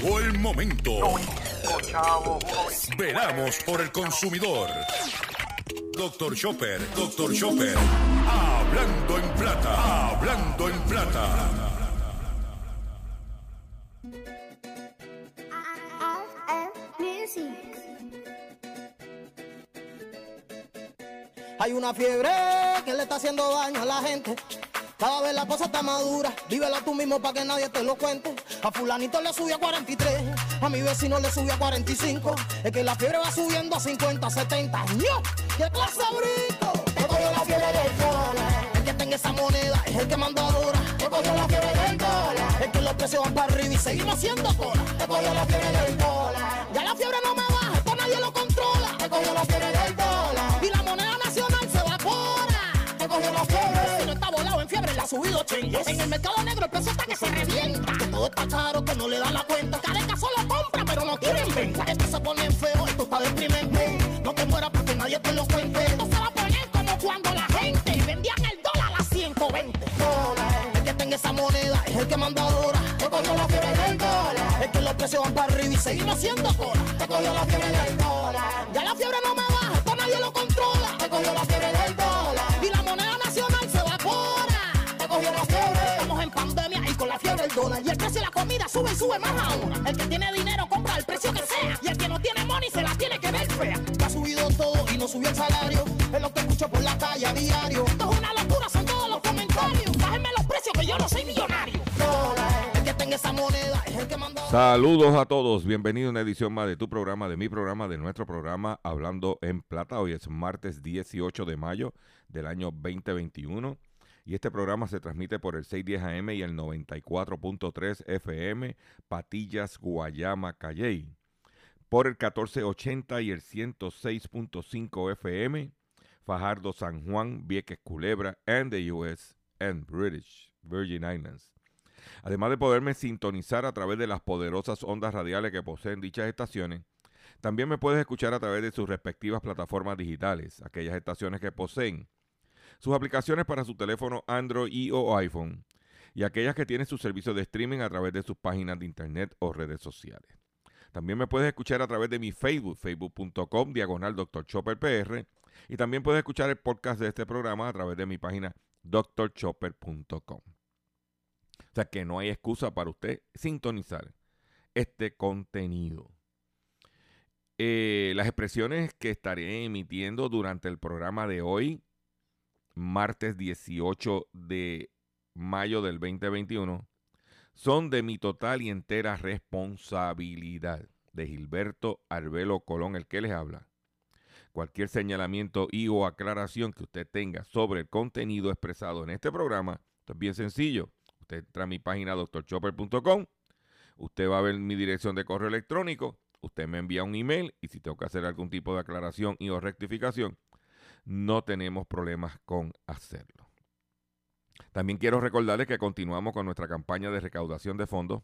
Llegó el momento. Veramos por el consumidor. Doctor Chopper, Doctor Chopper. Hablando en plata, hablando en plata. Hay una fiebre que le está haciendo daño a la gente. Cada vez la cosa está madura, vívela tú mismo para que nadie te lo cuente. A fulanito le subió a 43, a mi vecino le subió a 45. Es que la fiebre va subiendo a 50, 70. ¡No! ¡Qué clase brinco! Te cogió la fiebre del dólar. El que tenga esa moneda es el que manda ahora. Te cogió la fiebre del dólar. Es que los precios van para arriba y seguimos haciendo cola. Te cogió la fiebre del dólar. Ya la fiebre no me baja, esto nadie lo controla. Te cogió la fiebre del dólar. Y la moneda nacional se evapora. Te cogió la fiebre. Si no está volado en fiebre, le ha subido chengues. En el mercado negro el precio está que se revienta. Está caro, que no le da la cuenta. Careca solo compra, pero no quieren venta. Esto se pone feo, esto está deprimente. No te mueras porque nadie te lo cuente. Esto se va a poner como cuando la gente vendían el dólar a 120. Dólar. El que tenga esa moneda es el que manda ahora. Te cogió la fiebre del dólar. Es que los precios van para arriba y seguimos haciendo cola. Te cogió la fiebre del dólar. Ya la fiebre no me baja, dólar. Y el precio de la comida sube y sube más aún. El que tiene dinero compra el precio que sea. Y el que no tiene money se la tiene que ver fea. Ha subido todo y no subió el salario. Es lo que escucho por la calle a diario. Esto es una locura, son todos los comentarios. Bájenme los precios que yo no soy millonario. Dólar. El que tenga esa moneda es el que manda. Saludos a todos, bienvenidos a una edición más de tu programa, de mi programa, de nuestro programa Hablando en Plata. Hoy es martes 18 de mayo del año 2021 y este programa se transmite por el 610 AM y el 94.3 FM Patillas, Guayama, Calley, por el 1480 y el 106.5 FM Fajardo, San Juan, Vieques, Culebra, and the US and British Virgin Islands. Además de poderme sintonizar a través de las poderosas ondas radiales que poseen dichas estaciones, también me puedes escuchar a través de sus respectivas plataformas digitales, aquellas estaciones que poseen sus aplicaciones para su teléfono Android o iPhone, y aquellas que tienen su servicio de streaming a través de sus páginas de internet o redes sociales. También me puedes escuchar a través de mi Facebook, facebook.com, diagonal Dr. Chopper PR, y también puedes escuchar el podcast de este programa a través de mi página drchopper.com. O sea que no hay excusa para usted sintonizar este contenido. Eh, las expresiones que estaré emitiendo durante el programa de hoy, martes 18 de mayo del 2021, son de mi total y entera responsabilidad. De Gilberto Arbelo Colón, el que les habla. Cualquier señalamiento y o aclaración que usted tenga sobre el contenido expresado en este programa, es bien sencillo. Usted entra a mi página doctorchopper.com, usted va a ver mi dirección de correo electrónico, usted me envía un email y si tengo que hacer algún tipo de aclaración y o rectificación, no tenemos problemas con hacerlo. También quiero recordarles que continuamos con nuestra campaña de recaudación de fondos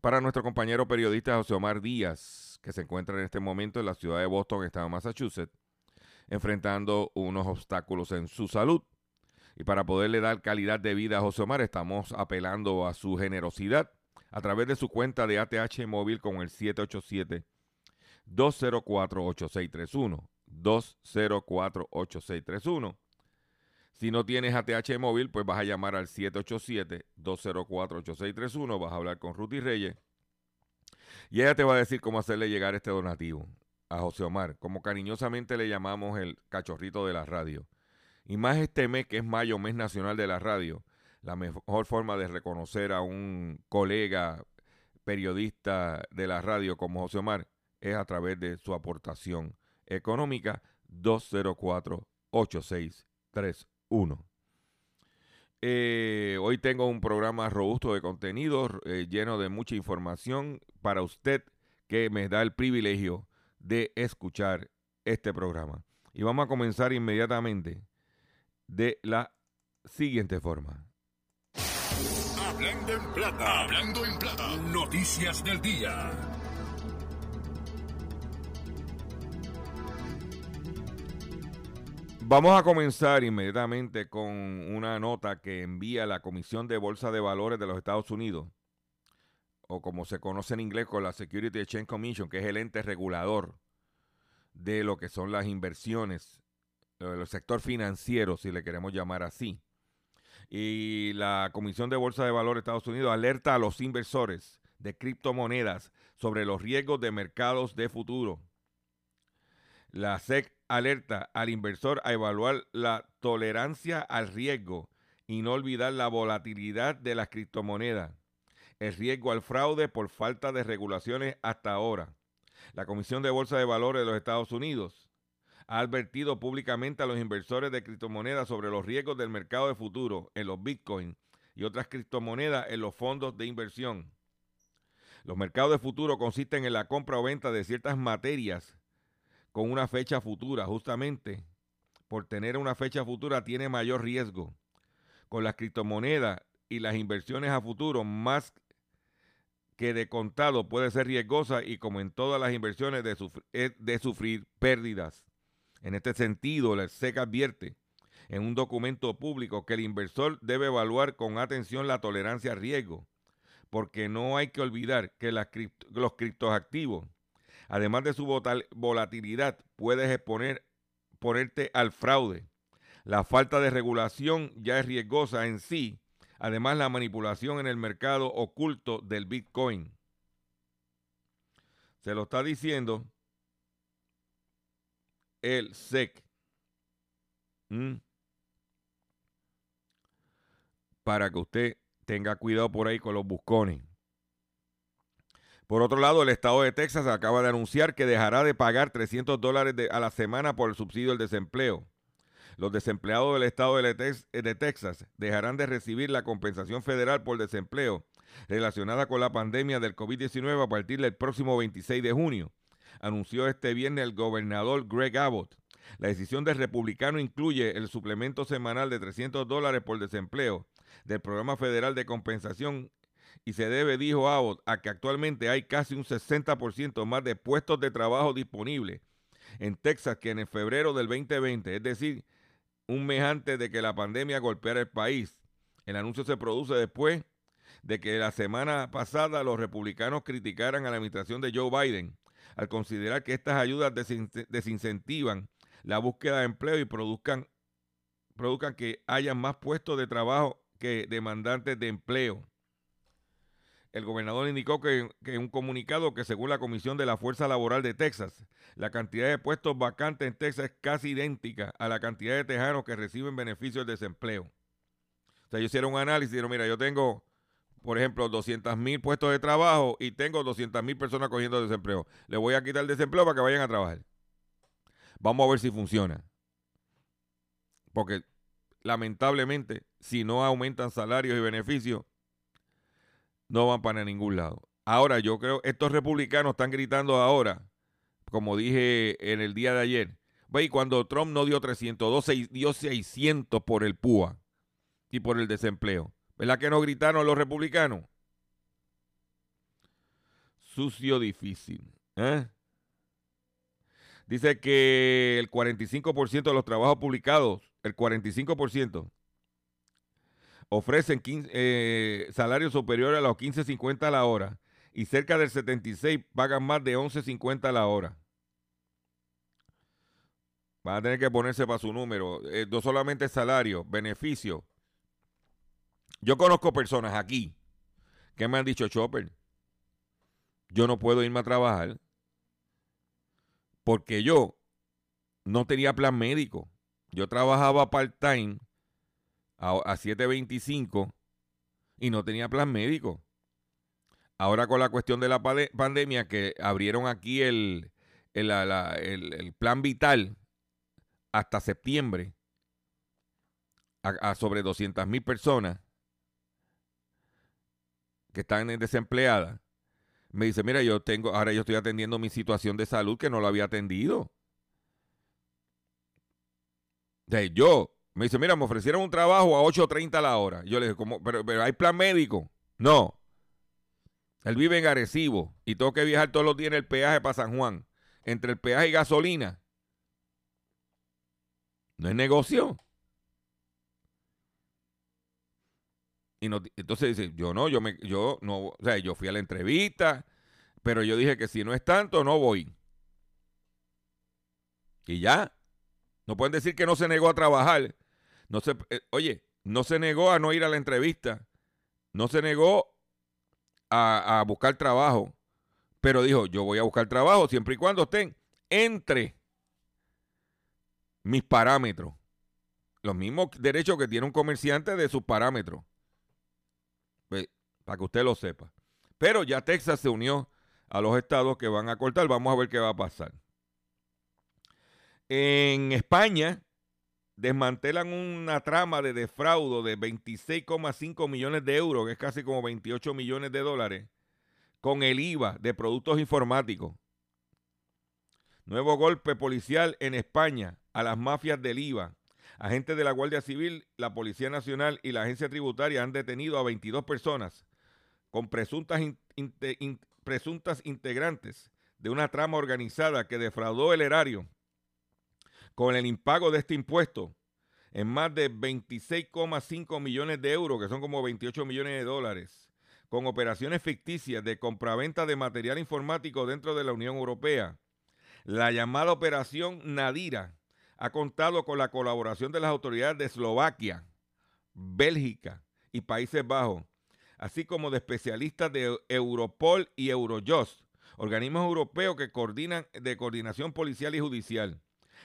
para nuestro compañero periodista José Omar Díaz, que se encuentra en este momento en la ciudad de Boston, estado de Massachusetts, enfrentando unos obstáculos en su salud. Y para poderle dar calidad de vida a José Omar, estamos apelando a su generosidad a través de su cuenta de ATH móvil con el 787-204-8631. 204-8631. Si no tienes ATH móvil, pues vas a llamar al 787-204-8631. Vas a hablar con Ruth y Reyes. Y ella te va a decir cómo hacerle llegar este donativo a José Omar, como cariñosamente le llamamos el cachorrito de la radio. Y más este mes, que es mayo, mes nacional de la radio, la mejor forma de reconocer a un colega periodista de la radio como José Omar es a través de su aportación económica 204-8631. Eh, hoy tengo un programa robusto de contenido eh, lleno de mucha información para usted que me da el privilegio de escuchar este programa. Y vamos a comenzar inmediatamente de la siguiente forma. Hablando en plata, hablando en plata. Noticias del día. Vamos a comenzar inmediatamente con una nota que envía la Comisión de Bolsa de Valores de los Estados Unidos o como se conoce en inglés con la Security Exchange Commission, que es el ente regulador de lo que son las inversiones, el sector financiero, si le queremos llamar así. Y la Comisión de Bolsa de Valores de Estados Unidos alerta a los inversores de criptomonedas sobre los riesgos de mercados de futuro. La SEC alerta al inversor a evaluar la tolerancia al riesgo y no olvidar la volatilidad de las criptomonedas, el riesgo al fraude por falta de regulaciones hasta ahora. La Comisión de Bolsa de Valores de los Estados Unidos ha advertido públicamente a los inversores de criptomonedas sobre los riesgos del mercado de futuro en los bitcoins y otras criptomonedas en los fondos de inversión. Los mercados de futuro consisten en la compra o venta de ciertas materias con una fecha futura. Justamente por tener una fecha futura tiene mayor riesgo. Con las criptomonedas y las inversiones a futuro, más que de contado puede ser riesgosa y como en todas las inversiones de, de sufrir pérdidas. En este sentido, la SEC advierte en un documento público que el inversor debe evaluar con atención la tolerancia a riesgo porque no hay que olvidar que los criptoactivos, además de su volatilidad, puedes exponer, ponerte al fraude. La falta de regulación ya es riesgosa en sí, además la manipulación en el mercado oculto del Bitcoin. Se lo está diciendo el SEC. ¿Mm? Para que usted tenga cuidado por ahí con los buscones. Por otro lado, el estado de Texas acaba de anunciar que dejará de pagar 300 dólares a la semana por el subsidio del desempleo. Los desempleados del estado de Texas dejarán de recibir la compensación federal por desempleo relacionada con la pandemia del COVID-19 a partir del próximo 26 de junio, anunció este viernes el gobernador Greg Abbott. La decisión del republicano incluye el suplemento semanal de 300 dólares por desempleo del Programa Federal de Compensación y se debe, dijo Abbott, a que actualmente hay casi un 60% más de puestos de trabajo disponibles en Texas que en el febrero del 2020, es decir, un mes antes de que la pandemia golpeara el país. El anuncio se produce después de que la semana pasada los republicanos criticaran a la administración de Joe Biden al considerar que estas ayudas desincentivan la búsqueda de empleo y produzcan, produzcan que haya más puestos de trabajo que demandantes de empleo. El gobernador indicó que, en un comunicado que según la Comisión de la Fuerza Laboral de Texas, la cantidad de puestos vacantes en Texas es casi idéntica a la cantidad de tejanos que reciben beneficios de desempleo. O sea, ellos hicieron un análisis y dijeron, mira, yo tengo, por ejemplo, 200 mil puestos de trabajo y tengo 200 mil personas cogiendo desempleo. Le voy a quitar el desempleo para que vayan a trabajar. Vamos a ver si funciona. Porque lamentablemente, si no aumentan salarios y beneficios, no van para ningún lado. Ahora, yo creo, estos republicanos están gritando ahora, como dije en el día de ayer, y cuando Trump no dio 300, dio 600 por el PUA y por el desempleo. ¿Verdad que no gritaron los republicanos? Sucio difícil. ¿eh? Dice que el 45% de los trabajos publicados, el 45%, ofrecen eh, salarios superiores a los 15.50 a la hora y cerca del 76 pagan más de 11.50 a la hora. Van a tener que ponerse para su número. Eh, no solamente salario, beneficio. Yo conozco personas aquí que me han dicho, Chopper, yo no puedo irme a trabajar porque yo no tenía plan médico. Yo trabajaba part-time a, 7.25 y no tenía plan médico. Ahora con la cuestión de la pandemia que abrieron aquí el, el, plan vital hasta septiembre a, sobre 200 mil personas que están desempleadas, me dice, mira, yo tengo, ahora yo estoy atendiendo mi situación de salud que no lo había atendido. De yo, me dice, mira, me ofrecieron un trabajo a 8.30 a la hora. Yo le dije. Pero, pero hay plan médico. No. Él vive en Arecibo y tengo que viajar todos los días en el peaje para San Juan. Entre el peaje y gasolina. No es negocio. Y no, entonces dice, yo no, yo me, yo no, o sea, yo fui a la entrevista, pero yo dije que si no es tanto, no voy. Y ya. No pueden decir que no se negó a trabajar. No se, eh, oye, no se negó a no ir a la entrevista. No se negó a, a buscar trabajo. Pero dijo, yo voy a buscar trabajo siempre y cuando estén entre mis parámetros. Los mismos derechos que tiene un comerciante de sus parámetros. Pues, para que usted lo sepa. Pero ya Texas se unió a los estados que van a cortar. Vamos a ver qué va a pasar. En España desmantelan una trama de defraudo de 26,5 millones de euros, que es casi como 28 millones de dólares, con el IVA de productos informáticos. Nuevo golpe policial en España a las mafias del IVA. Agentes de la Guardia Civil, la Policía Nacional y la Agencia Tributaria han detenido a 22 personas con presuntas, presuntas integrantes de una trama organizada que defraudó el erario con el impago de este impuesto en más de 26,5 millones de euros, que son como 28 millones de dólares, con operaciones ficticias de compraventa de material informático dentro de la Unión Europea. La llamada Operación Nadira ha contado con la colaboración de las autoridades de Eslovaquia, Bélgica y Países Bajos, así como de especialistas de Europol y Eurojust, organismos europeos que coordinan de coordinación policial y judicial.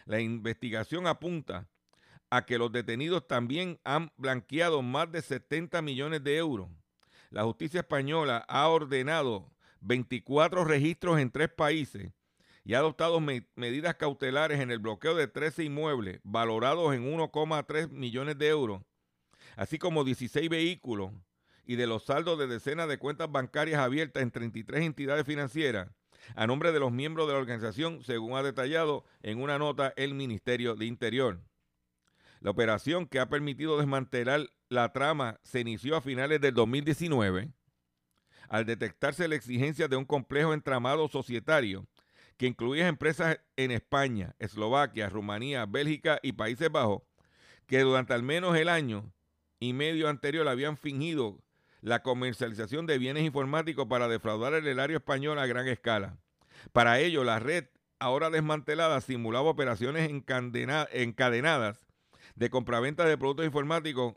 La investigación apunta a que los detenidos también han blanqueado más de 70 millones de euros. La justicia española ha ordenado 24 registros en tres países y ha adoptado medidas cautelares en el bloqueo de 13 inmuebles valorados en 1,3 millones de euros, así como 16 vehículos y de los saldos de decenas de cuentas bancarias abiertas en 33 entidades financieras a nombre de los miembros de la organización, según ha detallado en una nota el Ministerio de Interior. La operación que ha permitido desmantelar la trama se inició a finales del 2019 al detectarse la exigencia de un complejo entramado societario que incluía empresas en España, Eslovaquia, Rumanía, Bélgica y Países Bajos, que durante al menos el año y medio anterior habían fingido la comercialización de bienes informáticos para defraudar el erario español a gran escala. Para ello, la red, ahora desmantelada, simulaba operaciones encadenadas de compraventa de productos informáticos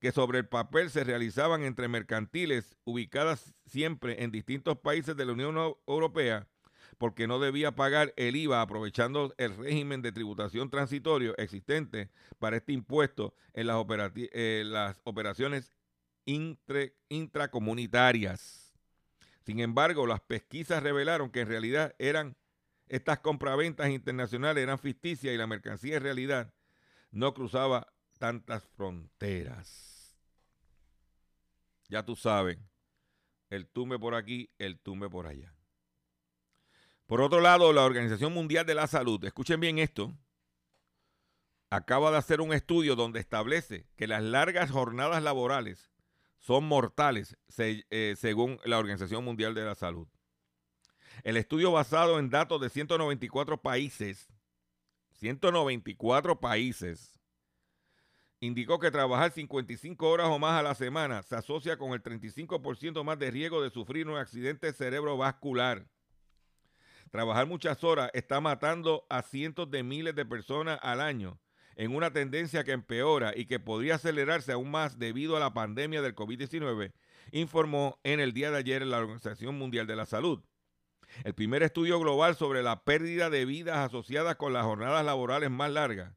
que sobre el papel se realizaban entre mercantiles ubicadas siempre en distintos países de la Unión Europea porque no debía pagar el IVA aprovechando el régimen de tributación transitorio existente para este impuesto en las, eh, las operaciones intracomunitarias. Sin embargo, las pesquisas revelaron que en realidad eran estas compraventas internacionales eran ficticias y la mercancía en realidad no cruzaba tantas fronteras. Ya tú sabes, el tumbe por aquí, el tumbe por allá. Por otro lado, la Organización Mundial de la Salud, escuchen bien esto, acaba de hacer un estudio donde establece que las largas jornadas laborales son mortales, eh, según la Organización Mundial de la Salud. El estudio basado en datos de 194 países, 194 países, indicó que trabajar 55 horas o más a la semana se asocia con el 35% más de riesgo de sufrir un accidente cerebrovascular. Trabajar muchas horas está matando a cientos de miles de personas al año en una tendencia que empeora y que podría acelerarse aún más debido a la pandemia del COVID-19, informó en el día de ayer la Organización Mundial de la Salud. El primer estudio global sobre la pérdida de vidas asociadas con las jornadas laborales más largas,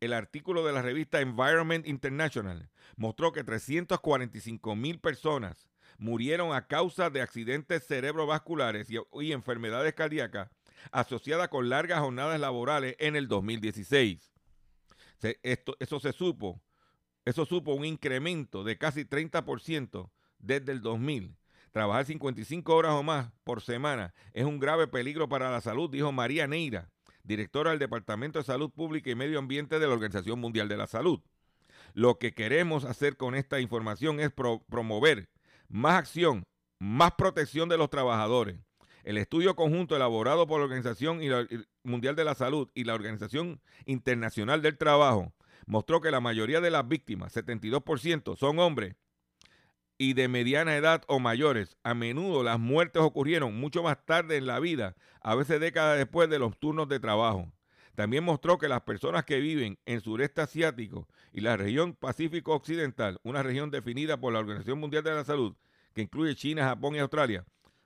el artículo de la revista Environment International, mostró que 345 mil personas murieron a causa de accidentes cerebrovasculares y, y enfermedades cardíacas asociadas con largas jornadas laborales en el 2016 eso se supo, eso supo un incremento de casi 30% desde el 2000. Trabajar 55 horas o más por semana es un grave peligro para la salud, dijo María Neira, directora del Departamento de Salud Pública y Medio Ambiente de la Organización Mundial de la Salud. Lo que queremos hacer con esta información es promover más acción, más protección de los trabajadores. El estudio conjunto elaborado por la Organización Mundial de la Salud y la Organización Internacional del Trabajo mostró que la mayoría de las víctimas, 72%, son hombres y de mediana edad o mayores. A menudo las muertes ocurrieron mucho más tarde en la vida, a veces décadas después de los turnos de trabajo. También mostró que las personas que viven en sureste asiático y la región Pacífico Occidental, una región definida por la Organización Mundial de la Salud, que incluye China, Japón y Australia,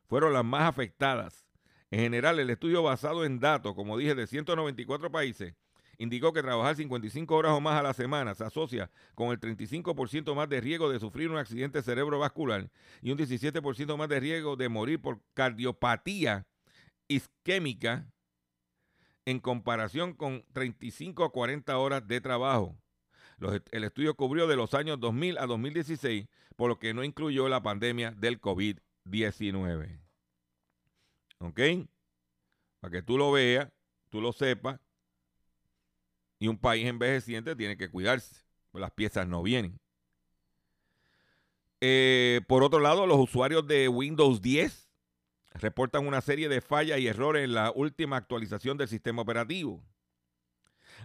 fueron las más afectadas. En general, el estudio basado en datos, como dije, de 194 países, indicó que trabajar 55 horas o más a la semana se asocia con el 35% más de riesgo de sufrir un accidente cerebrovascular y un 17% más de riesgo de morir por cardiopatía isquémica en comparación con 35 a 40 horas de trabajo. el estudio cubrió de los años 2000 a 2016, por lo que no incluyó la pandemia del COVID-19. ¿Ok? Para que tú lo veas, tú lo sepas, y un país envejeciente tiene que cuidarse, las piezas no vienen. Eh, por otro lado, los usuarios de Windows 10 reportan una serie de fallas y errores en la última actualización del sistema operativo.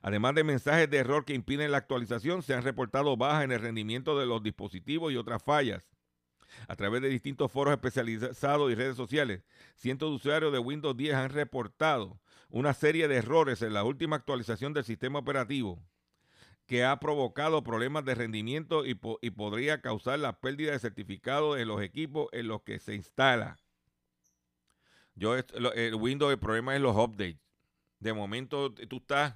Además de mensajes de error que impiden la actualización, se han reportado bajas en el rendimiento de los dispositivos y otras fallas. A través de distintos foros especializados y redes sociales, cientos de usuarios de Windows 10 han reportado una serie de errores en la última actualización del sistema operativo que ha provocado problemas de rendimiento y, podría causar la pérdida de certificado en los equipos en los que se instala. Yo, el Windows, el problema es los updates. De momento tú estás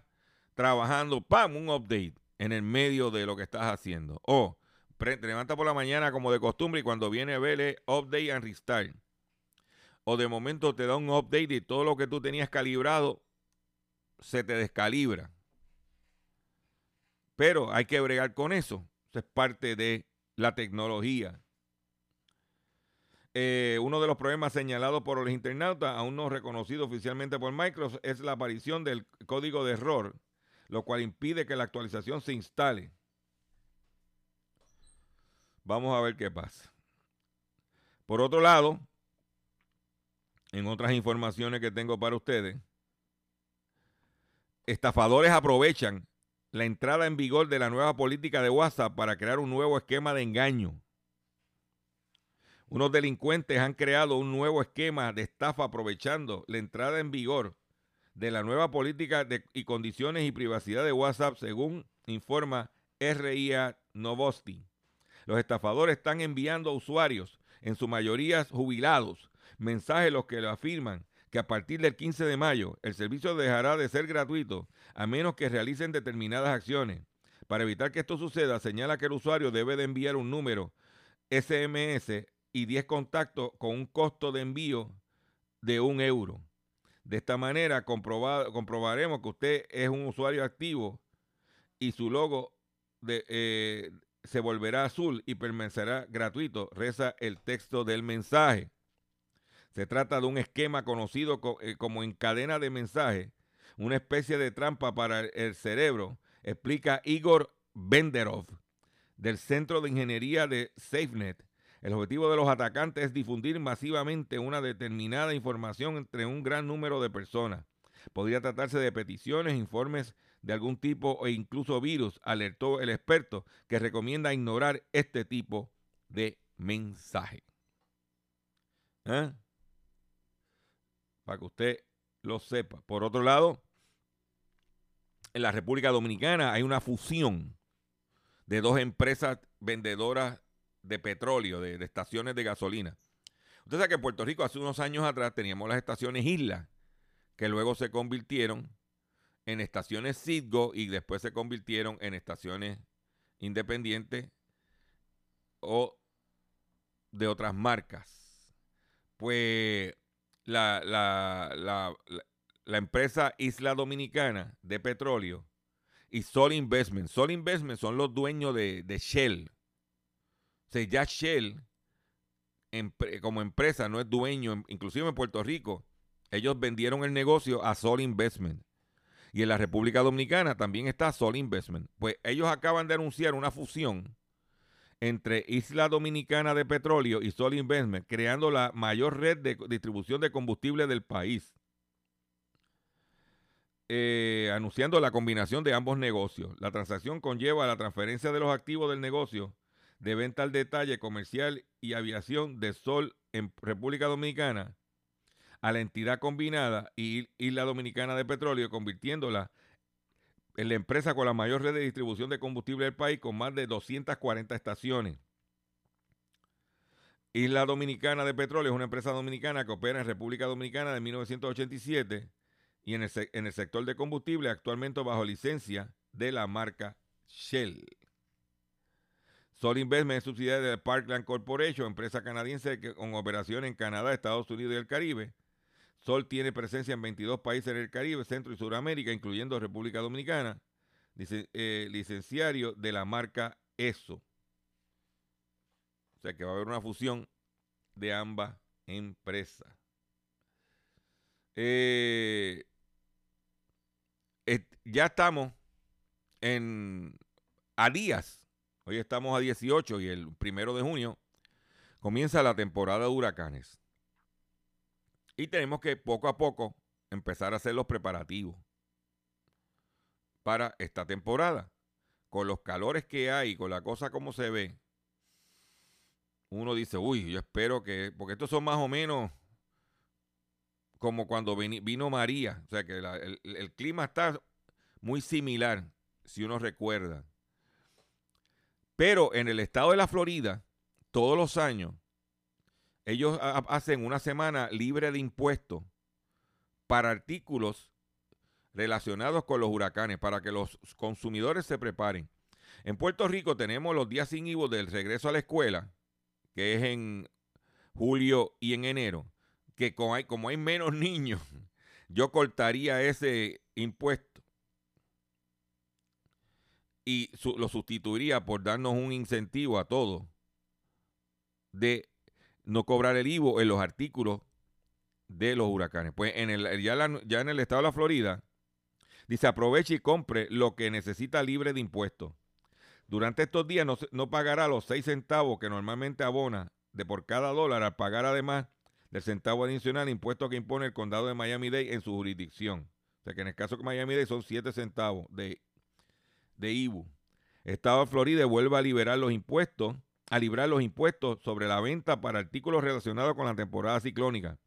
trabajando, ¡pam! Un update en el medio de lo que estás haciendo. O te levanta por la mañana como de costumbre y cuando viene a update and restart. O de momento te da un update y todo lo que tú tenías calibrado se te descalibra. Pero hay que bregar con eso. Eso es parte de la tecnología. Eh, uno de los problemas señalados por los internautas, aún no reconocido oficialmente por Microsoft, es la aparición del código de error, lo cual impide que la actualización se instale. Vamos a ver qué pasa. Por otro lado, en otras informaciones que tengo para ustedes, estafadores aprovechan la entrada en vigor de la nueva política de WhatsApp para crear un nuevo esquema de engaño. Unos delincuentes han creado un nuevo esquema de estafa aprovechando la entrada en vigor de la nueva política de, y condiciones y privacidad de WhatsApp, según informa RIA Novosti. Los estafadores están enviando a usuarios, en su mayoría jubilados, mensajes los que afirman que a partir del 15 de mayo el servicio dejará de ser gratuito a menos que realicen determinadas acciones. Para evitar que esto suceda, señala que el usuario debe de enviar un número SMS y 10 contactos con un costo de envío de un euro. De esta manera comprobaremos que usted es un usuario activo y su logo de, eh, se volverá azul y permanecerá gratuito, reza el texto del mensaje. Se trata de un esquema conocido eh, como en cadena de mensaje, una especie de trampa para el cerebro, explica Igor Benderov del Centro de Ingeniería de SafeNet. El objetivo de los atacantes es difundir masivamente una determinada información entre un gran número de personas. Podría tratarse de peticiones, informes de algún tipo o incluso virus, alertó el experto que recomienda ignorar este tipo de mensaje. ¿Eh? Para que usted lo sepa. Por otro lado, en la República Dominicana hay una fusión de dos empresas vendedoras de petróleo, de, de estaciones de gasolina. Usted sabe que en Puerto Rico hace unos años atrás teníamos las estaciones Isla, que luego se convirtieron en estaciones Citgo y después se convirtieron en estaciones independientes o de otras marcas. Pues la, la, empresa Isla Dominicana de Petróleo y Sol Investment. Sol Investment son los dueños de, Shell. O sea, ya Shell como empresa no es dueño, inclusive en Puerto Rico, ellos vendieron el negocio a Sol Investment. Y en la República Dominicana también está Sol Investment. Pues ellos acaban de anunciar una fusión entre Isla Dominicana de Petróleo y Sol Investment, creando la mayor red de distribución de combustible del país. Eh, anunciando la combinación de ambos negocios. La transacción conlleva la transferencia de los activos del negocio de venta al detalle comercial y aviación de Sol en República Dominicana a la entidad combinada y Isla Dominicana de Petróleo, convirtiéndola en la empresa con la mayor red de distribución de combustible del país, con más de 240 estaciones. Isla Dominicana de Petróleo es una empresa dominicana que opera en República Dominicana de 1987 y en el, en el sector de combustible actualmente bajo licencia de la marca Shell. Sol Investment es subsidiaria de Parkland Corporation, empresa canadiense con operación en Canadá, Estados Unidos y el Caribe. Sol tiene presencia en 22 países en el Caribe, Centro y Sudamérica, incluyendo República Dominicana. Eh, licenciario de la marca ESO. O sea que va a haber una fusión de ambas empresas. Eh, ya estamos a días Hoy estamos a 18 y el primero de junio comienza la temporada de huracanes. Y tenemos que poco a poco empezar a hacer los preparativos para esta temporada. Con los calores que hay, con la cosa como se ve, uno dice, uy, yo espero que, porque estos son más o menos como cuando vino María, o sea que el, el clima está muy similar, si uno recuerda. Pero en el estado de la Florida, todos los años, ellos hacen una semana libre de impuestos para artículos relacionados con los huracanes, para que los consumidores se preparen. En Puerto Rico tenemos los días sin IVO del regreso a la escuela, que es en julio y en enero, que como hay, como hay menos niños, yo cortaría ese impuesto y lo sustituiría por darnos un incentivo a todos de no cobrar el IVO en los artículos de los huracanes. Pues en el, ya, en el estado de la Florida, dice aproveche y compre lo que necesita libre de impuestos. Durante estos días no, no pagará los 6 centavos que normalmente abona de por cada dólar al pagar además del centavo adicional impuesto que impone el condado de Miami-Dade en su jurisdicción. O sea que en el caso de Miami-Dade son 7 centavos de de. Estado de Florida vuelve a liberar los impuestos, a librar los impuestos sobre la venta para artículos relacionados con la temporada ciclónica.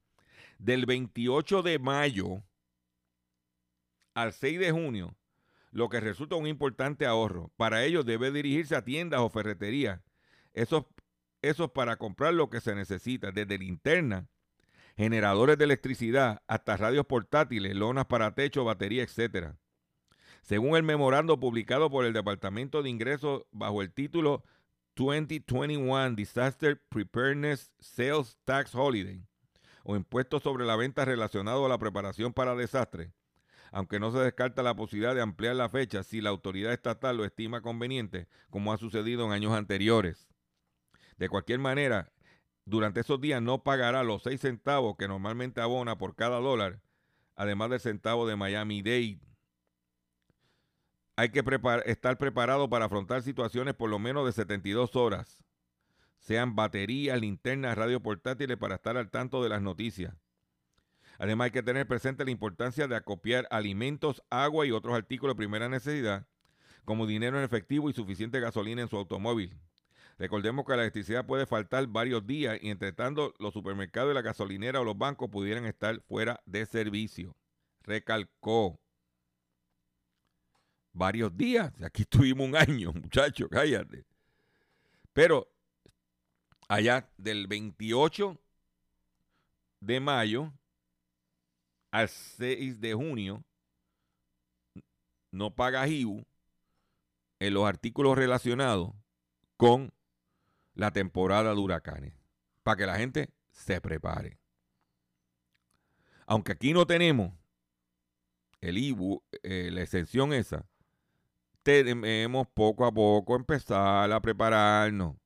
Del 28 de mayo al 6 de junio, lo que resulta un importante ahorro. Para ello debe dirigirse a tiendas o ferreterías. Esos, esos para comprar lo que se necesita, desde linterna, generadores de electricidad, hasta radios portátiles, lonas para techo, batería, etcétera. Según el memorando publicado por el Departamento de Ingresos bajo el título 2021 Disaster Preparedness Sales Tax Holiday o impuestos sobre la venta relacionado a la preparación para desastres, aunque no se descarta la posibilidad de ampliar la fecha si la autoridad estatal lo estima conveniente, como ha sucedido en años anteriores. De cualquier manera, durante esos días no pagará los 6 centavos que normalmente abona por cada dólar, además del centavo de Miami-Dade hay que estar preparado para afrontar situaciones por lo menos de 72 horas, sean baterías, linternas, radio portátiles para estar al tanto de las noticias. Además hay que tener presente la importancia de acopiar alimentos, agua y otros artículos de primera necesidad, como dinero en efectivo y suficiente gasolina en su automóvil. Recordemos que la electricidad puede faltar varios días y entre tanto los supermercados y la gasolinera o los bancos pudieran estar fuera de servicio. Recalcó varios días. Aquí estuvimos un año, muchachos, cállate. Pero allá del 28 de mayo al 6 de junio no paga IBU en los artículos relacionados con la temporada de huracanes. Para que la gente se prepare. Aunque aquí no tenemos el IBU, eh, la exención esa, tenemos poco a poco empezar a prepararnos.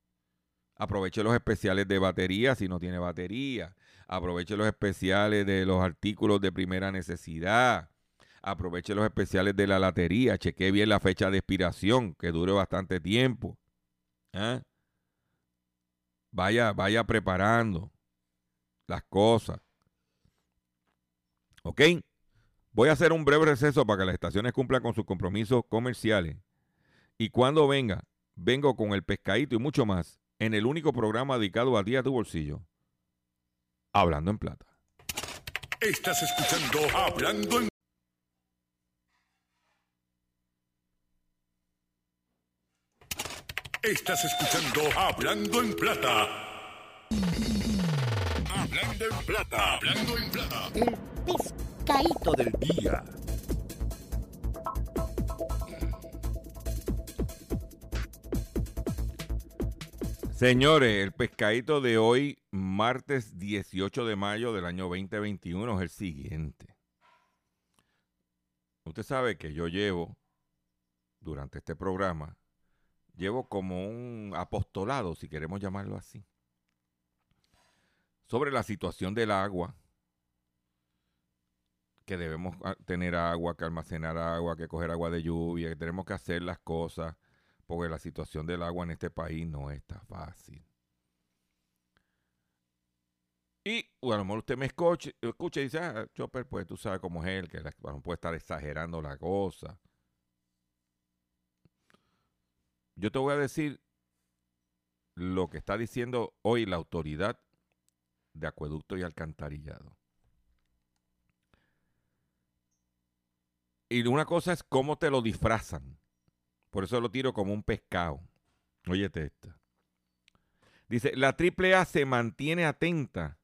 Aproveche los especiales de batería si no tiene batería. Aproveche los especiales de los artículos de primera necesidad. Aproveche los especiales de la latería. Cheque bien la fecha de expiración, que dure bastante tiempo. ¿Ah? Vaya, vaya preparando las cosas. ¿Ok? Voy a hacer un breve receso para que las estaciones cumplan con sus compromisos comerciales. Y cuando venga, vengo con el pescadito y mucho más en el único programa dedicado a día de tu bolsillo. Hablando en plata. Estás escuchando Hablando en Estás escuchando Hablando en Plata. Hablando en Plata. Hablando en Plata. Pescadito del día. Señores, el pescadito de hoy, martes 18 de mayo del año 2021, es el siguiente. Usted sabe que yo llevo, durante este programa, llevo como un apostolado, si queremos llamarlo así, sobre la situación del agua, que debemos ah, tener agua, que almacenar agua, que coger agua de lluvia, que tenemos que hacer las cosas porque la situación del agua en este país no está fácil. Y bueno, a lo mejor usted me escucha, escucha y dice, ah, Chopper, pues tú sabes cómo es él, que no puede estar exagerando la cosa. Yo te voy a decir lo que está diciendo hoy la autoridad de acueducto y alcantarillado. Y una cosa es cómo te lo disfrazan. Por eso lo tiro como un pescado. Óyete esta. Dice, la AAA se mantiene atenta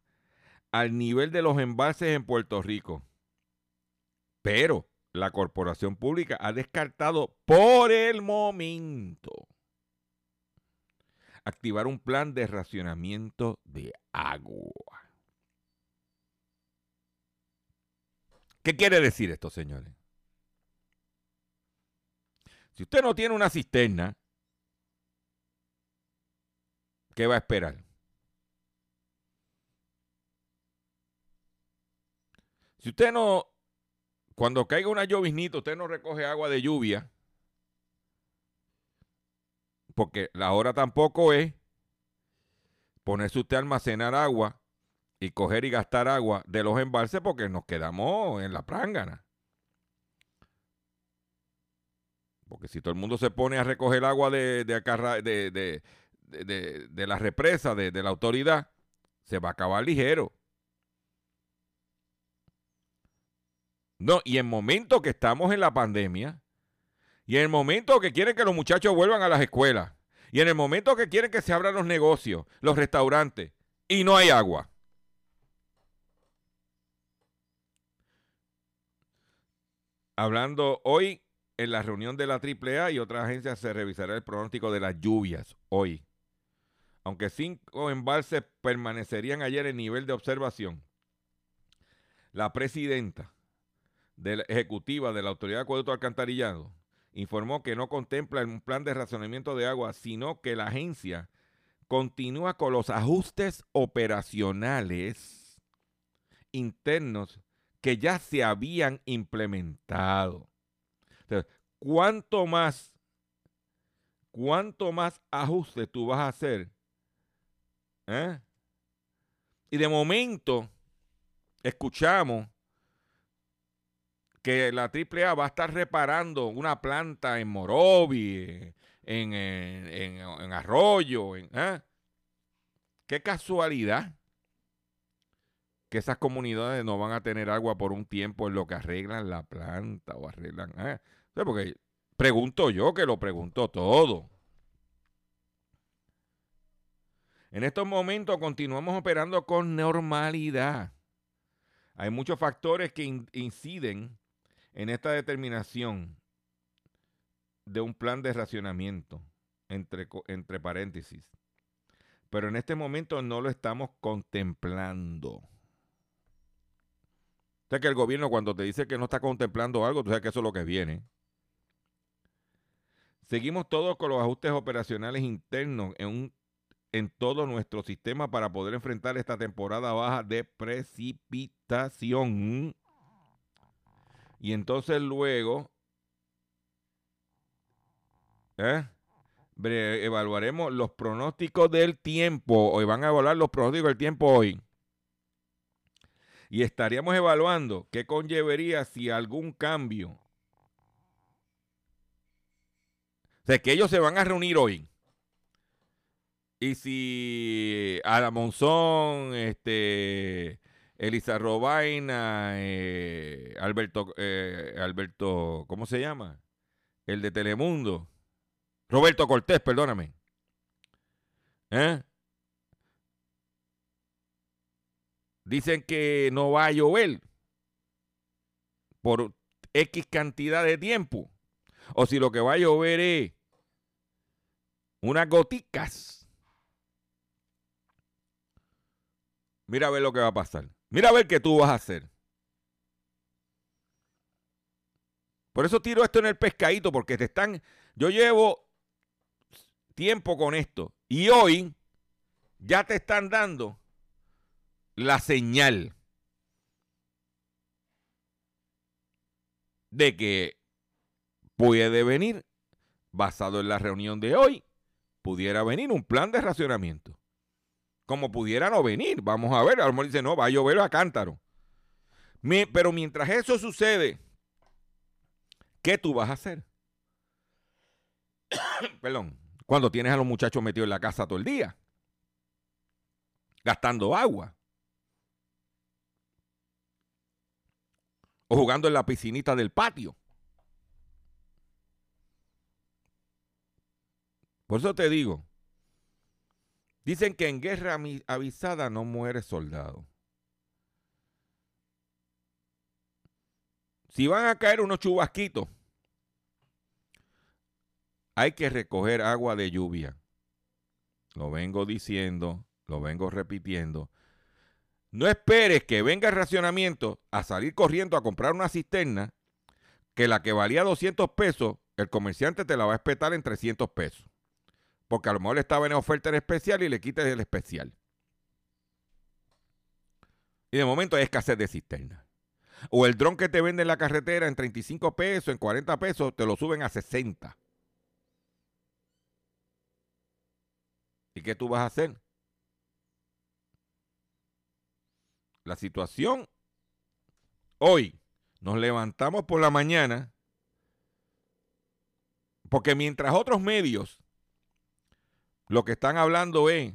al nivel de los embalses en Puerto Rico. Pero la corporación pública ha descartado por el momento activar un plan de racionamiento de agua. ¿Qué quiere decir esto, señores? Si usted no tiene una cisterna, ¿qué va a esperar? Si usted no, cuando caiga una lloviznita, usted no recoge agua de lluvia, porque la hora tampoco es ponerse usted a almacenar agua y coger y gastar agua de los embalses porque nos quedamos en la prángana. Porque si todo el mundo se pone a recoger agua de, de, la represa, de, la autoridad, se va a acabar ligero. No, y en momento que estamos en la pandemia, y en el momento que quieren que los muchachos vuelvan a las escuelas, y en el momento que quieren que se abran los negocios, los restaurantes, y no hay agua. Hablando hoy en la reunión de la AAA y otras agencias se revisará el pronóstico de las lluvias hoy. Aunque cinco embalses permanecerían ayer en nivel de observación, la presidenta de la ejecutiva de la Autoridad de Acueducto Alcantarillado informó que no contempla un plan de racionamiento de agua, sino que la agencia continúa con los ajustes operacionales internos que ya se habían implementado. ¿Cuánto más, cuánto más ajuste tú vas a hacer? ¿Eh? Y de momento, escuchamos que la AAA va a estar reparando una planta en Morovi, en, Arroyo. ¿eh? Qué casualidad que esas comunidades no van a tener agua por un tiempo en lo que arreglan la planta o arreglan. ¿eh? Porque pregunto yo que lo pregunto todo. En estos momentos continuamos operando con normalidad. Hay muchos factores que inciden en esta determinación de un plan de racionamiento, entre, entre paréntesis. Pero en este momento no lo estamos contemplando. O sea que el gobierno cuando te dice que no está contemplando algo, tú sabes que eso es lo que viene. Seguimos todos con los ajustes operacionales internos en, un, en todo nuestro sistema para poder enfrentar esta temporada baja de precipitación. Y entonces luego ¿eh? evaluaremos los pronósticos del tiempo. Hoy van a evaluar los pronósticos del tiempo hoy. Y estaríamos evaluando qué conllevaría si algún cambio O sea, que ellos se van a reunir hoy. Y si Ada Monzón, este, Elisa Robaina, eh, Alberto, eh, Alberto, ¿cómo se llama? El de Telemundo. Roberto Cortés, perdóname. ¿Eh? Dicen que no va a llover por X cantidad de tiempo. O si lo que va a llover es unas goticas. Mira a ver lo que va a pasar. Mira a ver qué tú vas a hacer. Por eso tiro esto en el pescadito, porque te están. Yo llevo tiempo con esto. Y hoy ya te están dando la señal de que puede venir, basado en la reunión de hoy, pudiera venir un plan de racionamiento. Como pudiera no venir, vamos a ver, a lo mejor dice, no, va a llover a cántaro. pero mientras eso sucede, ¿qué tú vas a hacer? Perdón, cuando tienes a los muchachos metidos en la casa todo el día, gastando agua. O jugando en la piscinita del patio. Por eso te digo, dicen que en guerra avisada no muere soldado. Si van a caer unos chubasquitos, hay que recoger agua de lluvia. Lo vengo diciendo, lo vengo repitiendo. No esperes que venga el racionamiento a salir corriendo a comprar una cisterna que la que valía 200 pesos, el comerciante te la va a espetar en 300 pesos. Porque a lo mejor estaba en oferta en especial y le quites el especial. Y de momento hay escasez de cisterna. O el dron que te vende en la carretera en 35 pesos, en 40 pesos, te lo suben a 60. ¿Y qué tú vas a hacer? la situación hoy nos levantamos por la mañana porque mientras otros medios lo que están hablando es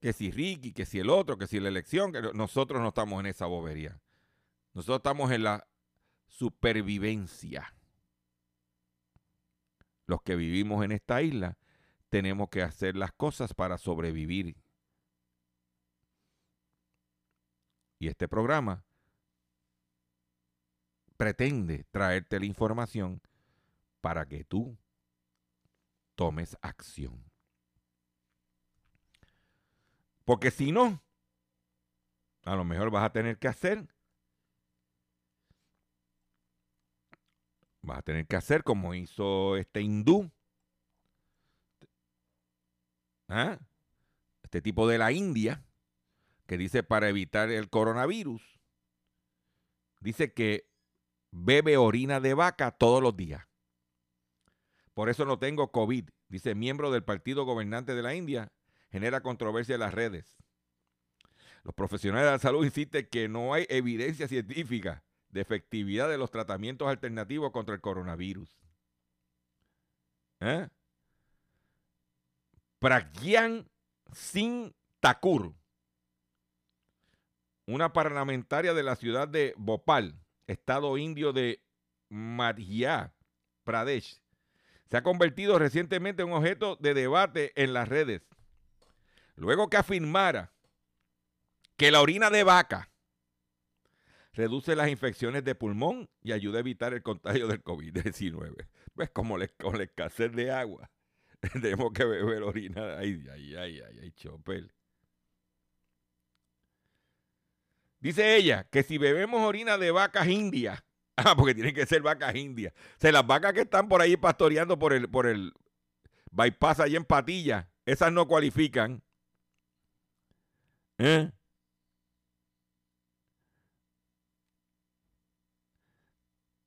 que si Ricky, que si el otro, que si la elección, que nosotros no estamos en esa bobería. Nosotros estamos en la supervivencia. Los que vivimos en esta isla tenemos que hacer las cosas para sobrevivir. Y este programa pretende traerte la información para que tú tomes acción. Porque si no, a lo mejor vas a tener que hacer, vas a tener que hacer como hizo este hindú, ¿ah? este tipo de la India, que dice para evitar el coronavirus, dice que bebe orina de vaca todos los días. Por eso no tengo COVID, dice miembro del partido gobernante de la India, genera controversia en las redes. Los profesionales de la salud insisten que no hay evidencia científica de efectividad de los tratamientos alternativos contra el coronavirus. ¿Eh? Pragyan Singh Thakur, una parlamentaria de la ciudad de Bhopal, estado indio de Madhya Pradesh, se ha convertido recientemente en un objeto de debate en las redes. Luego que afirmara que la orina de vaca reduce las infecciones de pulmón y ayuda a evitar el contagio del COVID-19. Pues como con la escasez de agua, tenemos que beber orina. Ay, ay, ay, ay, ay, chopel. Dice ella que si bebemos orina de vacas indias, ah, porque tienen que ser vacas indias, o sea, las vacas que están por ahí pastoreando por el, por el bypass allá en Patilla, esas no cualifican. ¿Eh?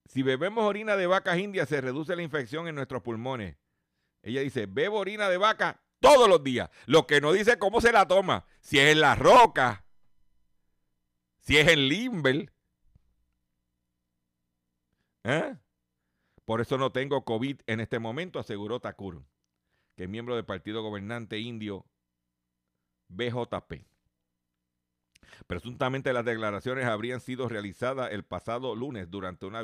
Si bebemos orina de vacas indias, se reduce la infección en nuestros pulmones. Ella dice, bebo orina de vaca todos los días. Lo que no dice cómo se la toma. Si es en la roca, si es en Limber. ¿eh? Por eso no tengo COVID en este momento, aseguró Takur, que es miembro del partido gobernante indio BJP. Presuntamente las declaraciones habrían sido realizadas el pasado lunes durante una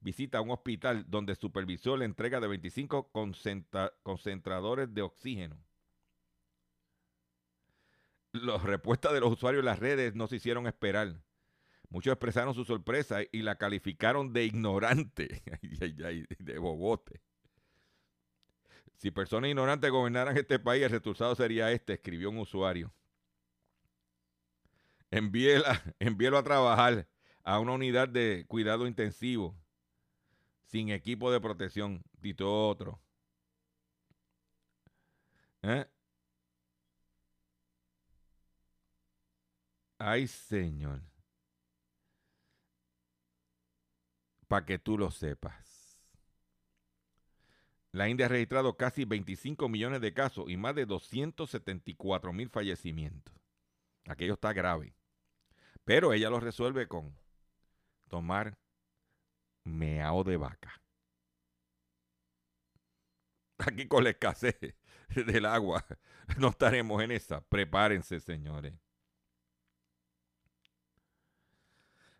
visita a un hospital donde supervisó la entrega de 25 concentradores de oxígeno. Las respuestas de los usuarios en las redes no se hicieron esperar. Muchos expresaron su sorpresa y la calificaron de ignorante, de bobote. Si personas ignorantes gobernaran este país, el resultado sería este, escribió un usuario. envíelo a trabajar a una unidad de cuidado intensivo sin equipo de protección, dito otro. ¿Eh? Ay, Señor. Para que tú lo sepas. La India ha registrado casi 25 millones de casos y más de 274 mil fallecimientos. Aquello está grave. Pero ella lo resuelve con tomar meao de vaca. Aquí con la escasez del agua no estaremos en esa. Prepárense, señores.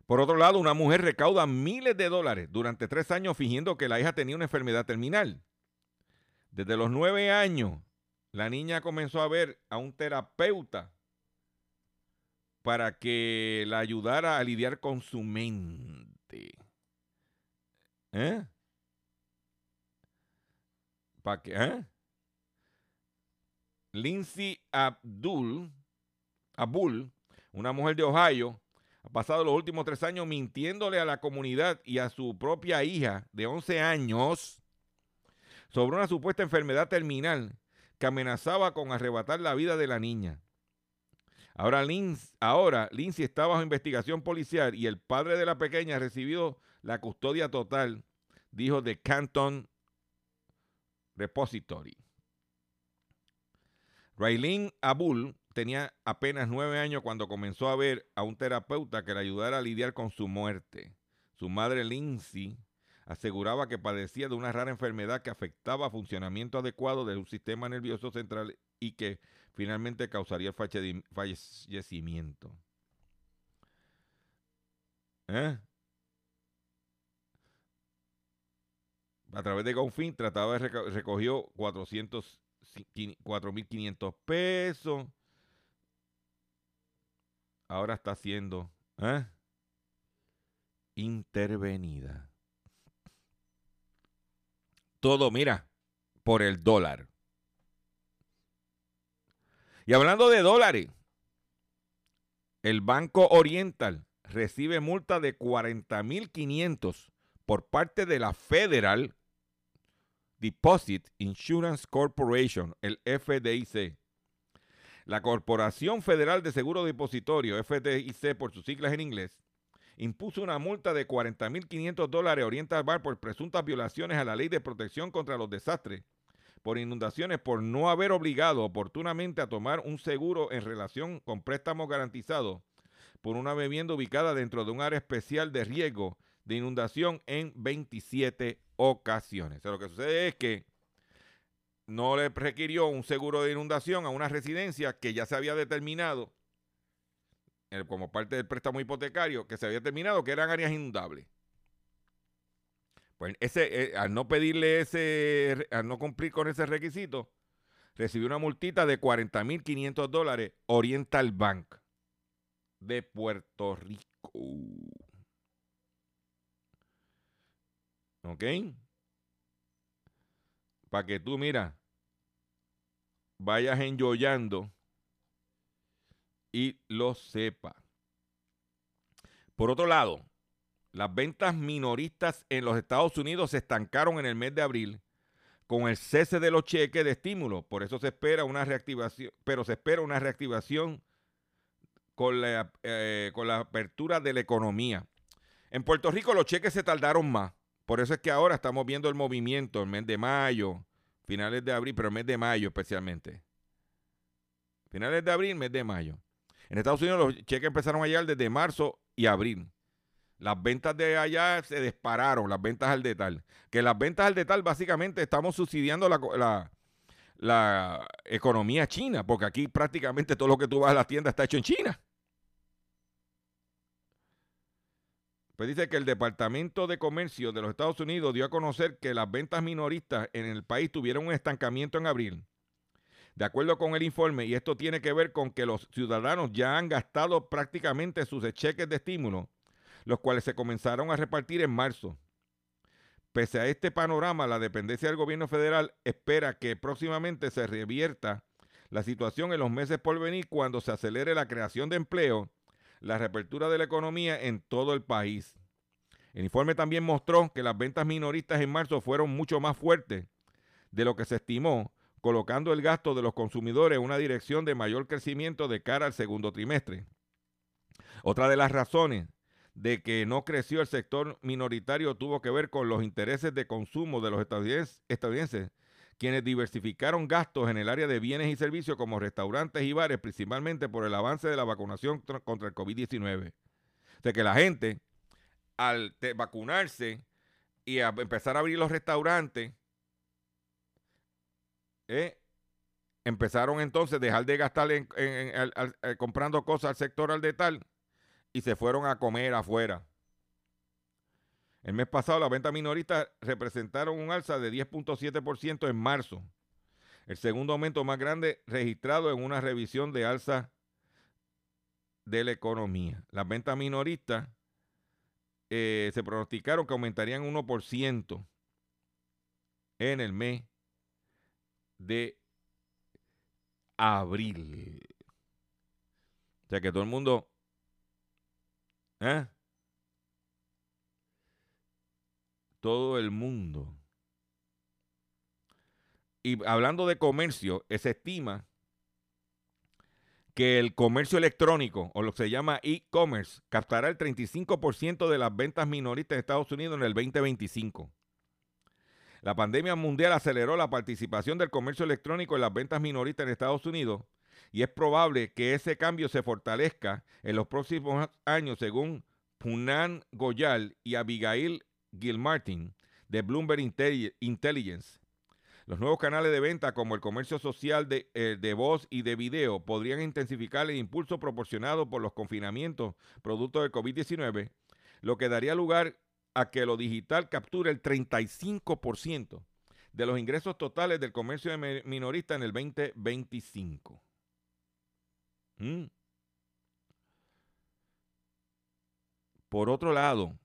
Por otro lado, una mujer recauda miles de dólares durante tres años fingiendo que la hija tenía una enfermedad terminal. Desde los nueve años, la niña comenzó a ver a un terapeuta para que la ayudara a lidiar con su mente. ¿Eh? ¿Para qué? ¿Eh? Lindsay Abdul, Abul, una mujer de Ohio, ha pasado los últimos tres años mintiéndole a la comunidad y a su propia hija de 11 años sobre una supuesta enfermedad terminal que amenazaba con arrebatar la vida de la niña. Ahora, Lindsay, está bajo investigación policial y el padre de la pequeña ha recibido la custodia total, dijo The Canton Repository. Raylene Abul tenía apenas nueve años cuando comenzó a ver a un terapeuta que le ayudara a lidiar con su muerte. Su madre Lindsay aseguraba que padecía de una rara enfermedad que afectaba funcionamiento adecuado de un sistema nervioso central y que finalmente causaría el fallecimiento. ¿Eh? A través de Confin trataba de recogió 4.500 pesos. Ahora está siendo ¿eh? intervenida. Todo, mira, por el dólar. Y hablando de dólares, el Banco Oriental recibe multa de 40.500 por parte de la Federal Deposit Insurance Corporation, el FDIC. La Corporación Federal de Seguro Depositorio, FDIC por sus siglas en inglés, impuso una multa de 40.500 dólares a Oriental Bar por presuntas violaciones a la ley de protección contra los desastres por inundaciones por no haber obligado oportunamente a tomar un seguro en relación con préstamos garantizados por una vivienda ubicada dentro de un área especial de riesgo de inundación en 27 ocasiones. O sea, lo que sucede es que no le requirió un seguro de inundación a una residencia que ya se había determinado eh, como parte del préstamo hipotecario que se había determinado que eran áreas inundables. Pues ese, eh, al no pedirle ese, al no cumplir con ese requisito, recibió una multita de 40.500 dólares Oriental Bank de Puerto Rico. ¿Ok? Para que tú, mira, vayas enjoyando y lo sepa. Por otro lado, las ventas minoristas en los Estados Unidos se estancaron en el mes de abril con el cese de los cheques de estímulo. Por eso se espera una reactivación, pero se espera una reactivación con la, eh, con la apertura de la economía. En Puerto Rico los cheques se tardaron más. Por eso es que ahora estamos viendo el movimiento el mes de mayo, finales de abril, pero el mes de mayo especialmente. Finales de abril, mes de mayo. En Estados Unidos los cheques empezaron a llegar desde marzo y abril. Las ventas de allá se dispararon, las ventas al detal. Que las ventas al detal básicamente estamos subsidiando la, la, economía china, porque aquí prácticamente todo lo que tú vas a la tienda está hecho en China. Pues dice que el Departamento de Comercio de los Estados Unidos dio a conocer que las ventas minoristas en el país tuvieron un estancamiento en abril. De acuerdo con el informe, y esto tiene que ver con que los ciudadanos ya han gastado prácticamente sus cheques de estímulo los cuales se comenzaron a repartir en marzo. Pese a este panorama, la dependencia del gobierno federal espera que próximamente se revierta la situación en los meses por venir cuando se acelere la creación de empleo, la reapertura de la economía en todo el país. El informe también mostró que las ventas minoristas en marzo fueron mucho más fuertes de lo que se estimó, colocando el gasto de los consumidores en una dirección de mayor crecimiento de cara al segundo trimestre. Otra de las razones de que no creció el sector minoritario tuvo que ver con los intereses de consumo de los estadounidenses, quienes diversificaron gastos en el área de bienes y servicios como restaurantes y bares, principalmente por el avance de la vacunación contra el COVID-19. O sea que la gente, al vacunarse y a empezar a abrir los restaurantes, eh, empezaron entonces a dejar de gastar comprando cosas al sector al de tal y se fueron a comer afuera. El mes pasado las ventas minoristas representaron un alza de 10.7% en marzo, el segundo aumento más grande registrado en una revisión de alza de la economía. Las ventas minoristas eh, se pronosticaron que aumentarían 1% en el mes de abril. O sea que todo el mundo ¿Eh? Todo el mundo. Y hablando de comercio, se estima que el comercio electrónico, o lo que se llama e-commerce, captará el 35% de las ventas minoristas de Estados Unidos en el 2025. La pandemia mundial aceleró la participación del comercio electrónico en las ventas minoristas en Estados Unidos y es probable que ese cambio se fortalezca en los próximos años, según Punan Goyal y Abigail Gilmartin de Bloomberg Intelligence. Los nuevos canales de venta como el comercio social de, eh, de, voz y de video podrían intensificar el impulso proporcionado por los confinamientos producto del COVID-19, lo que daría lugar a que lo digital capture el 35% de los ingresos totales del comercio minorista en el 2025. Mm. Por otro lado,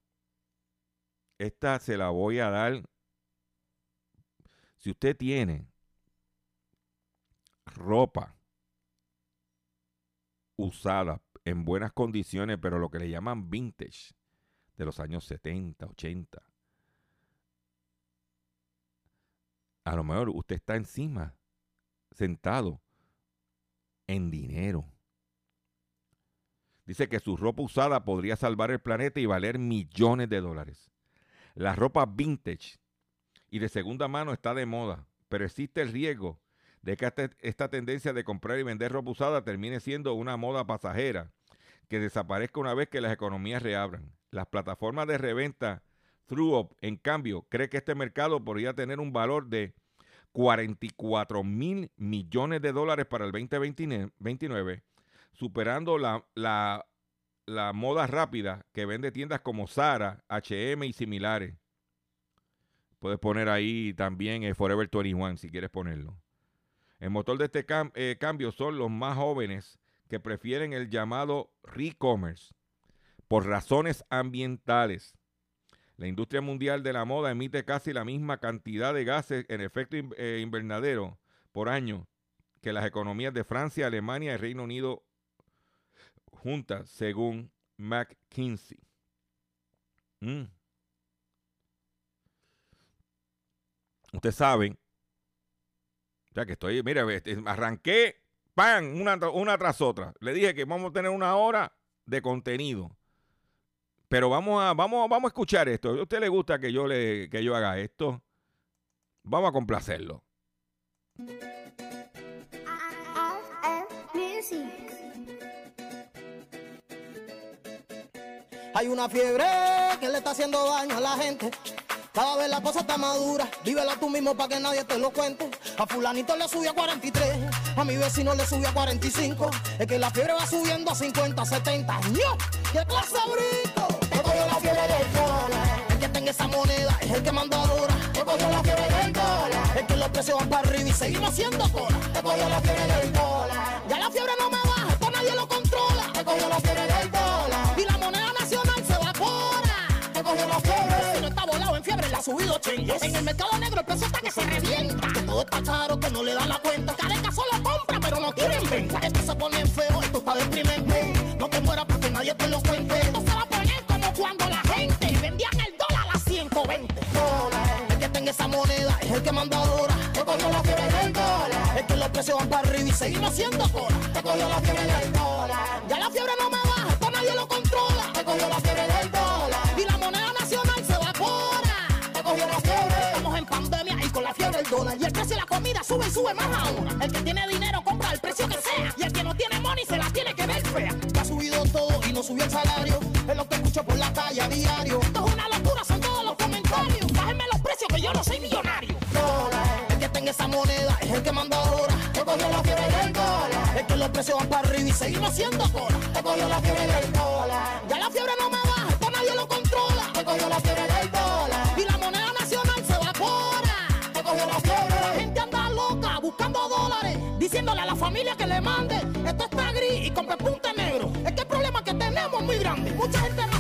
esta se la voy a dar. Si usted tiene ropa usada en buenas condiciones, pero lo que le llaman vintage, de los años 70, 80, a lo mejor usted está encima, sentado, en dinero. Dice que su ropa usada podría salvar el planeta y valer millones de dólares. La ropa vintage y de segunda mano está de moda, pero existe el riesgo de que esta tendencia de comprar y vender ropa usada termine siendo una moda pasajera que desaparezca una vez que las economías reabran. Las plataformas de reventa ThruUp, en cambio, cree que este mercado podría tener un valor de 44 mil millones de dólares para el 2029 superando la, la, moda rápida que vende tiendas como Zara, HM y similares. Puedes poner ahí también el Forever 21 si quieres ponerlo. El motor de este eh, cambio son los más jóvenes que prefieren el llamado re-commerce por razones ambientales. La industria mundial de la moda emite casi la misma cantidad de gases en efecto eh, invernadero por año que las economías de Francia, Alemania y Reino Unido juntas, según McKinsey. Mm. Ustedes saben, ya que estoy, mira, este, arranqué, pan, una, tras otra. Le dije que vamos a tener una hora de contenido. Pero vamos a, vamos, vamos a escuchar esto. ¿A usted le gusta que yo, le, que yo haga esto? Vamos a complacerlo. Hay una fiebre que le está haciendo daño a la gente. Cada vez la cosa está madura, vívela tú mismo para que nadie te lo cuente. A fulanito le subió a 43, a mi vecino le subió a 45. Es que la fiebre va subiendo a 50, 70. ¡Ño! ¡Qué clase brinco! Te cogió la fiebre del dólar. El que tenga esa moneda es el que manda ahora. Te cogió la fiebre del dólar. Es que los precios van para arriba y seguimos haciendo cola. Te cogió la fiebre del dólar. Subido 80. En el mercado negro el precio está que se revienta. Que todo está caro, que no le dan la cuenta. Cada solo compra, pero no quieren venta. Esto se pone feo, esto está deprimente. No te mueras porque nadie te lo cuente. Esto se va a poner como cuando la gente vendían el dólar a 120. Dólar. El que tenga esa moneda es el que manda ahora. Te cogió la fiebre del dólar. Es que los precios van para arriba y seguimos haciendo cola. Te cogió la fiebre del dólar. Ya la fiebre no me Y el precio de la comida sube y sube más ahora. El que tiene dinero compra el precio que sea. Y el que no tiene money se la tiene que ver fea. Que ha subido todo y no subió el salario. Es lo que escucho por la calle a diario. Esto es una locura, son todos los comentarios. Bájenme los precios que yo no soy millonario. Dólar. El que tenga esa moneda es el que manda ahora. Te cogió la fiebre del dólar. Es que los precios van para arriba y seguimos haciendo cola. Te cogió la fiebre del dólar. Muy grande. Mucha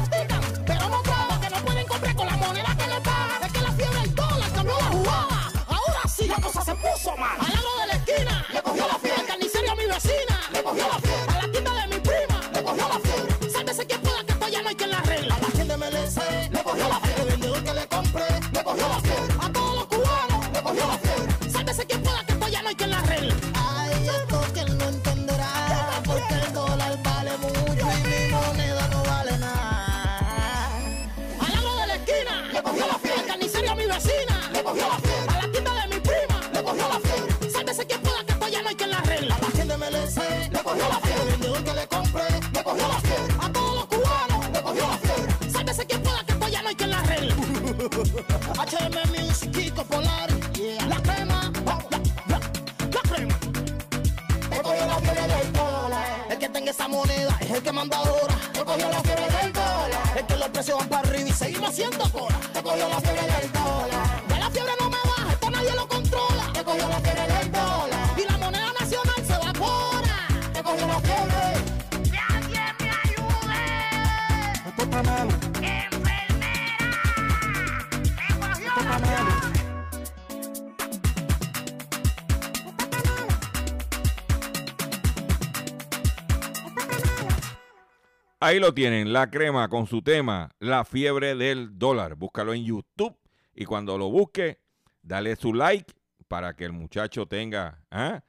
Ahí lo tienen, la crema con su tema, la fiebre del dólar. Búscalo en YouTube y cuando lo busque, dale su like para que el muchacho tenga, ¿ah?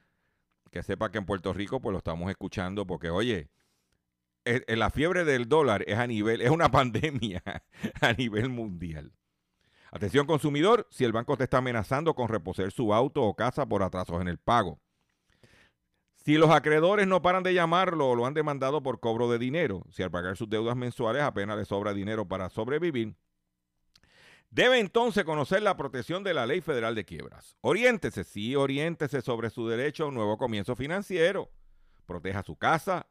que sepa que en Puerto Rico pues lo estamos escuchando porque oye, eh, eh, la fiebre del dólar es a nivel, es una pandemia a nivel mundial. Atención consumidor, si el banco te está amenazando con reposer su auto o casa por atrasos en el pago. Si los acreedores no paran de llamarlo o lo han demandado por cobro de dinero, si al pagar sus deudas mensuales apenas le sobra dinero para sobrevivir, debe entonces conocer la protección de la Ley Federal de Quiebras. Oriéntese, sí, oriéntese sobre su derecho a un nuevo comienzo financiero. Proteja su casa,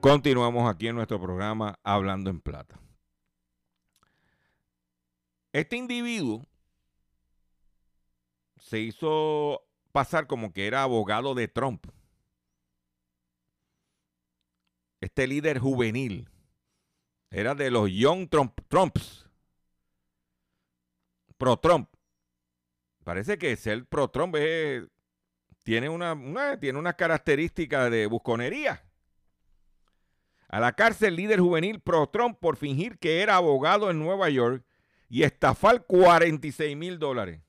Continuamos aquí en nuestro programa Hablando en Plata. Este individuo se hizo pasar como que era abogado de Trump. Este líder juvenil era de los Young Trump, Trumps. Pro Trump. Parece que ser pro Trump es- tiene una, una- tiene una característica de busconería. A la cárcel líder juvenil pro Trump por fingir que era abogado en Nueva York y estafar 46 mil dólares.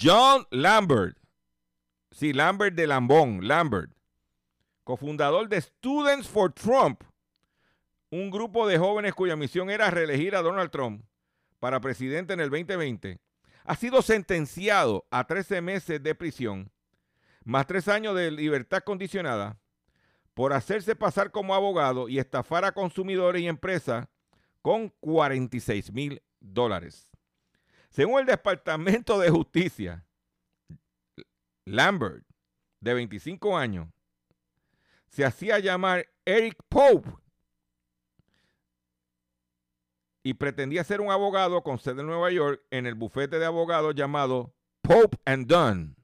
John Lambert. Sí, Lambert de Lambón, Lambert. Cofundador de Students for Trump. Un grupo de jóvenes cuya misión era reelegir a Donald Trump para presidente en el 2020. Ha sido sentenciado a 13 meses de prisión, más tres años de libertad condicionada, por hacerse pasar como abogado y estafar a consumidores y empresas con 46 mil dólares. Según el Departamento de Justicia, Lambert, de 25 años, se hacía llamar Eric Pope y pretendía ser un abogado con sede en Nueva York en el bufete de abogados llamado Pope and Dunn.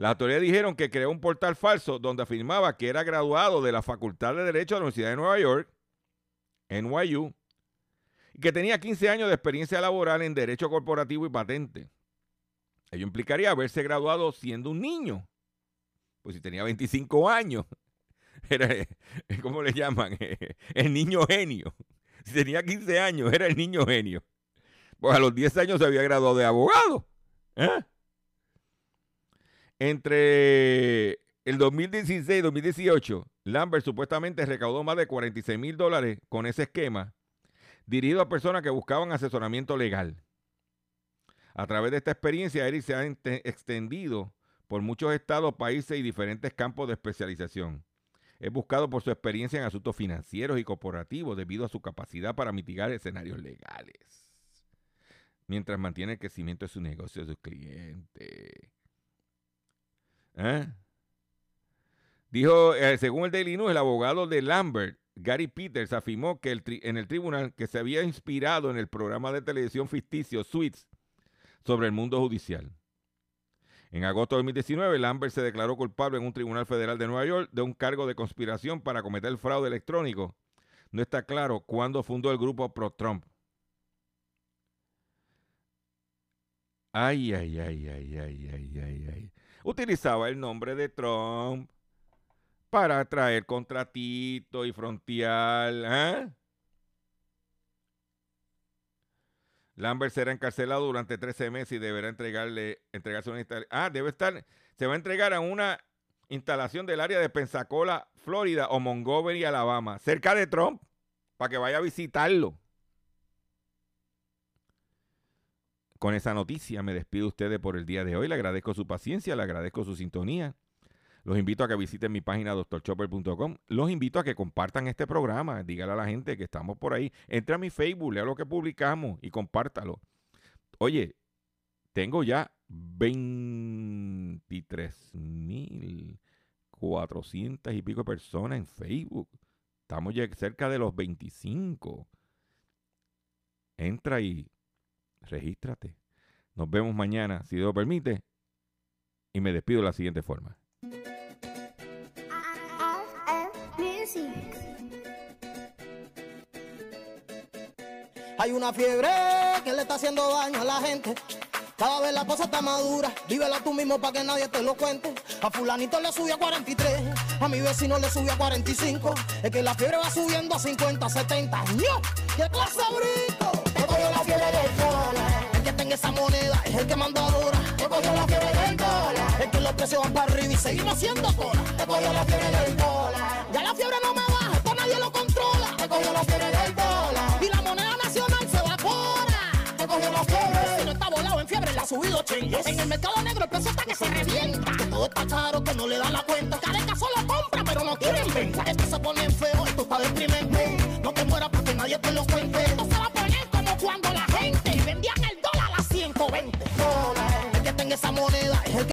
Las autoridades dijeron que creó un portal falso donde afirmaba que era graduado de la Facultad de Derecho de la Universidad de Nueva York, NYU, y que tenía 15 años de experiencia laboral en Derecho Corporativo y Patente. Ello implicaría haberse graduado siendo un niño. Pues si tenía 25 años, era, ¿cómo le llaman? El niño genio. Si tenía 15 años, era el niño genio. Pues a los 10 años se había graduado de abogado. ¿eh? Entre el 2016 y 2018, Lambert supuestamente recaudó más de 46 mil dólares con ese esquema, dirigido a personas que buscaban asesoramiento legal. A través de esta experiencia, Eric se ha extendido por muchos estados, países y diferentes campos de especialización. Es buscado por su experiencia en asuntos financieros y corporativos debido a su capacidad para mitigar escenarios legales, mientras mantiene el crecimiento de su negocio de sus clientes. ¿Eh? Dijo, eh, según el Daily News, el abogado de Lambert, Gary Peters, afirmó que el en el tribunal que se había inspirado en el programa de televisión ficticio Suits sobre el mundo judicial. En agosto de 2019, Lambert se declaró culpable en un tribunal federal de Nueva York de un cargo de conspiración para cometer fraude electrónico. No está claro cuándo fundó el grupo pro-Trump. Ay, ay, ay, ay, ay, ay, ay, ay. Utilizaba el nombre de Trump para atraer contratito y frontear. ¿eh? Lambert será encarcelado durante 13 meses y deberá entregarle, entregarse una instalación. Ah, debe estar, se va a entregar a una instalación del área de Pensacola, Florida o Montgomery, Alabama, cerca de Trump, para que vaya a visitarlo. Con esa noticia me despido de ustedes por el día de hoy. Le agradezco su paciencia, le agradezco su sintonía. Los invito a que visiten mi página doctorchopper.com. Los invito a que compartan este programa. Dígale a la gente que estamos por ahí. Entre a mi Facebook, lea lo que publicamos y compártalo. Oye, tengo ya 23.400 y pico personas en Facebook. Estamos ya cerca de los 25. Entra y regístrate. Nos vemos mañana, si Dios permite. Y me despido de la siguiente forma. Hay una fiebre que le está haciendo daño a la gente. Cada vez la cosa está madura, vívela tú mismo para que nadie te lo cuente. A fulanito le subió a 43, a mi vecino le subió a 45. Es que la fiebre va subiendo a 50, 70. ¡No! ¡Qué clase de el que tenga esa moneda es el que manda dura. He cogido la fiebre del dólar. Es que los precios van para arriba y seguimos haciendo cola. He cogido la fiebre del dólar. Ya la fiebre no me baja, esto nadie lo controla. He cogido la fiebre del dólar. Y la moneda nacional se evapora. He cogido la fiebre. Si no está volado en fiebre, la ha subido chingues. En el mercado negro el precio está que se revienta. Todo está caro, que no le dan la cuenta. Careca solo compra, pero no quieren venta. Esto se pone feo, esto está deprimente. No te mueras para que nadie te lo cuente. Cuando la gente vendían el dólar a 120. Dólar. El que tenga esa moneda es el que